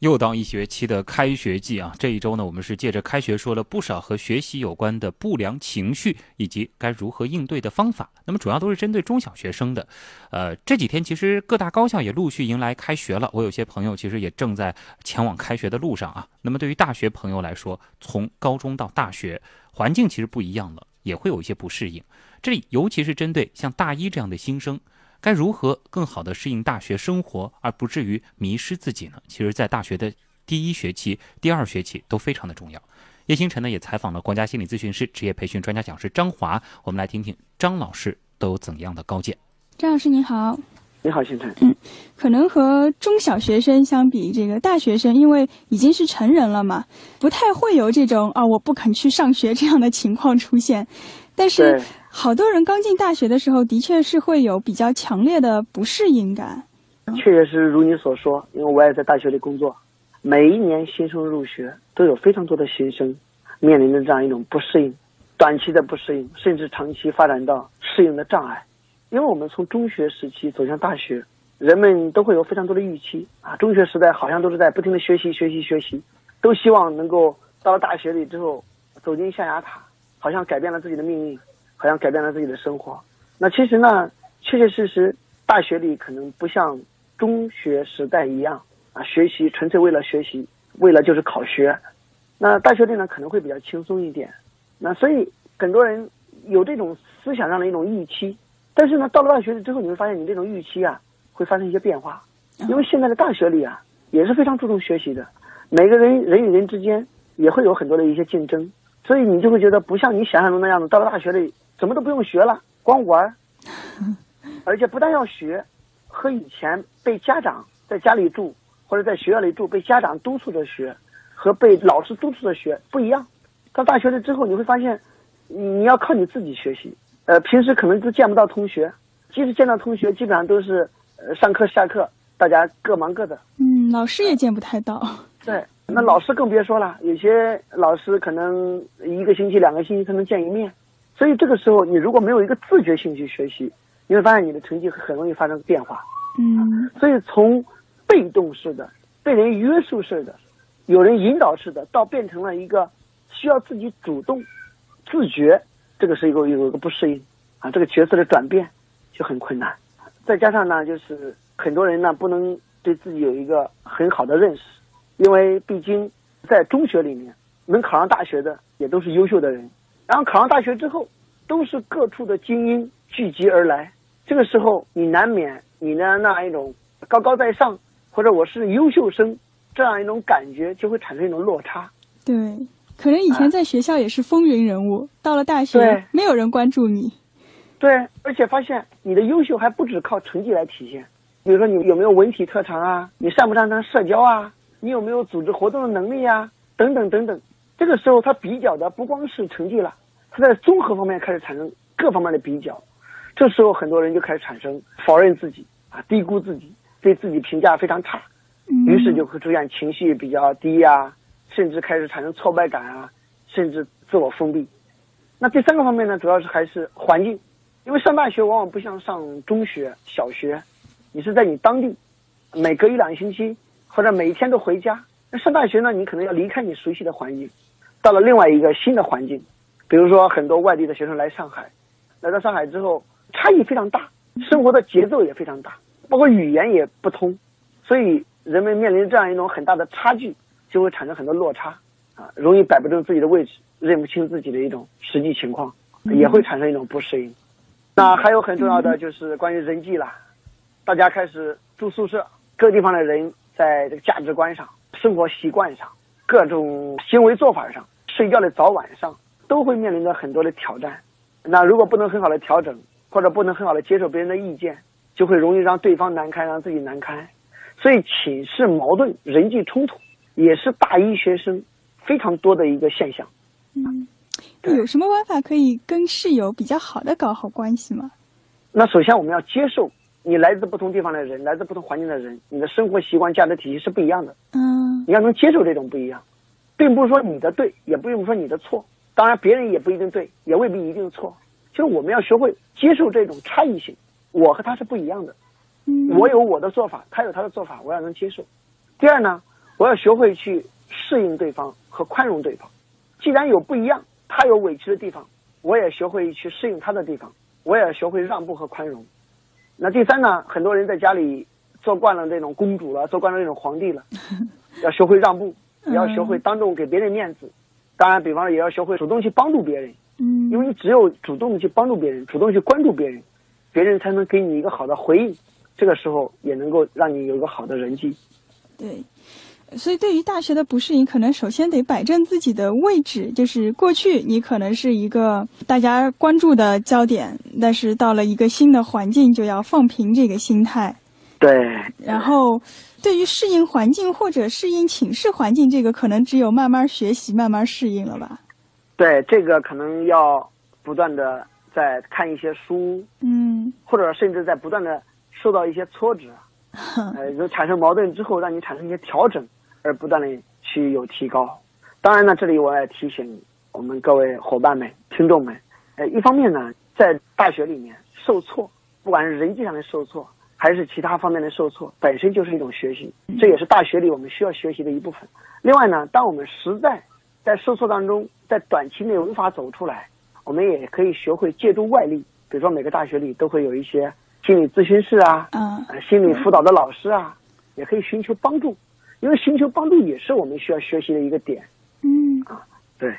又到一学期的开学季啊！这一周呢，我们是借着开学说了不少和学习有关的不良情绪以及该如何应对的方法。那么主要都是针对中小学生的。呃，这几天其实各大高校也陆续迎来开学了，我有些朋友其实也正在前往开学的路上啊。那么对于大学朋友来说，从高中到大学，环境其实不一样了，也会有一些不适应。这里尤其是针对像大一这样的新生。该如何更好的适应大学生活，而不至于迷失自己呢？其实，在大学的第一学期、第二学期都非常的重要。叶星辰呢，也采访了国家心理咨询师、职业培训专家讲师张华，我们来听听张老师都有怎样的高见。张老师你好，你好，星辰。嗯，可能和中小学生相比，这个大学生因为已经是成人了嘛，不太会有这种啊我不肯去上学这样的情况出现，但是。好多人刚进大学的时候，的确是会有比较强烈的不适应感。确实是如你所说，因为我也在大学里工作，每一年新生入学都有非常多的新生面临着这样一种不适应，短期的不适应，甚至长期发展到适应的障碍。因为我们从中学时期走向大学，人们都会有非常多的预期啊。中学时代好像都是在不停的学习、学习、学习，都希望能够到了大学里之后走进象牙塔，好像改变了自己的命运。好像改变了自己的生活，那其实呢，确确实实，大学里可能不像中学时代一样啊，学习纯粹为了学习，为了就是考学。那大学里呢，可能会比较轻松一点。那所以很多人有这种思想上的一种预期，但是呢，到了大学里之后，你会发现你这种预期啊，会发生一些变化。因为现在的大学里啊，也是非常注重学习的，每个人人与人之间也会有很多的一些竞争，所以你就会觉得不像你想象中那样子，到了大学里。什么都不用学了，光玩，而且不但要学，和以前被家长在家里住或者在学校里住被家长督促着学，和被老师督促着学不一样。到大学了之后，你会发现，你要靠你自己学习。呃，平时可能都见不到同学，即使见到同学，基本上都是呃上课下课，大家各忙各的。嗯，老师也见不太到。对，那老师更别说了，有些老师可能一个星期、两个星期才能见一面。所以这个时候，你如果没有一个自觉性去学习，你会发现你的成绩很容易发生变化。嗯，所以从被动式的、被人约束式的、有人引导式的，到变成了一个需要自己主动、自觉，这个是一个有一个不适应啊，这个角色的转变就很困难。再加上呢，就是很多人呢不能对自己有一个很好的认识，因为毕竟在中学里面能考上大学的也都是优秀的人。然后考上大学之后，都是各处的精英聚集而来。这个时候，你难免你的那样一种高高在上，或者我是优秀生这样一种感觉，就会产生一种落差。对，可能以前在学校也是风云人物，到了大学没有人关注你。对，而且发现你的优秀还不止靠成绩来体现，比如说你有没有文体特长啊，你擅不擅长社交啊，你有没有组织活动的能力啊，等等等等。这个时候，他比较的不光是成绩了。他在综合方面开始产生各方面的比较，这时候很多人就开始产生否认自己啊，低估自己，对自己评价非常差，于是就会出现情绪比较低呀，甚至开始产生挫败感啊，甚至自我封闭。那第三个方面呢，主要是还是环境，因为上大学往往不像上中学、小学，你是在你当地，每隔一两个星期或者每一天都回家。那上大学呢，你可能要离开你熟悉的环境，到了另外一个新的环境。比如说，很多外地的学生来上海，来到上海之后，差异非常大，生活的节奏也非常大，包括语言也不通，所以人们面临这样一种很大的差距，就会产生很多落差，啊，容易摆不正自己的位置，认不清自己的一种实际情况，也会产生一种不适应。那还有很重要的就是关于人际了，大家开始住宿舍，各地方的人在这个价值观上、生活习惯上、各种行为做法上、睡觉的早晚上。都会面临着很多的挑战，那如果不能很好的调整，或者不能很好的接受别人的意见，就会容易让对方难堪，让自己难堪。所以寝室矛盾、人际冲突也是大一学生非常多的一个现象。嗯，有什么办法可以跟室友比较好的搞好关系吗？那首先我们要接受你来自不同地方的人，来自不同环境的人，你的生活习惯、价值体系是不一样的。嗯，你要能接受这种不一样，并不是说你的对，也不用说你的错。当然，别人也不一定对，也未必一定错。就是我们要学会接受这种差异性，我和他是不一样的。我有我的做法，他有他的做法，我要能接受。第二呢，我要学会去适应对方和宽容对方。既然有不一样，他有委屈的地方，我也学会去适应他的地方，我也学会让步和宽容。那第三呢？很多人在家里做惯了那种公主了，做惯了那种皇帝了，要学会让步，也要学会当众给别人面子。当然，比方说也要学会主动去帮助别人。嗯，因为你只有主动的去帮助别人，主动去关注别人，别人才能给你一个好的回应。这个时候也能够让你有一个好的人际。对，所以对于大学的不适应，可能首先得摆正自己的位置，就是过去你可能是一个大家关注的焦点，但是到了一个新的环境，就要放平这个心态。对。然后，对于适应环境或者适应寝室环境，这个可能只有慢慢学习、慢慢适应了吧。对，这个可能要不断的在看一些书，嗯，或者甚至在不断的受到一些挫折，呃，就产生矛盾之后，让你产生一些调整，而不断的去有提高。当然呢，这里我也提醒我们各位伙伴们、听众们，呃，一方面呢，在大学里面受挫，不管是人际上的受挫，还是其他方面的受挫，本身就是一种学习，这也是大学里我们需要学习的一部分。另外呢，当我们实在在受挫当中，在短期内无法走出来，我们也可以学会借助外力，比如说每个大学里都会有一些心理咨询室啊，嗯，心理辅导的老师啊，也可以寻求帮助，因为寻求帮助也是我们需要学习的一个点。嗯，啊，对。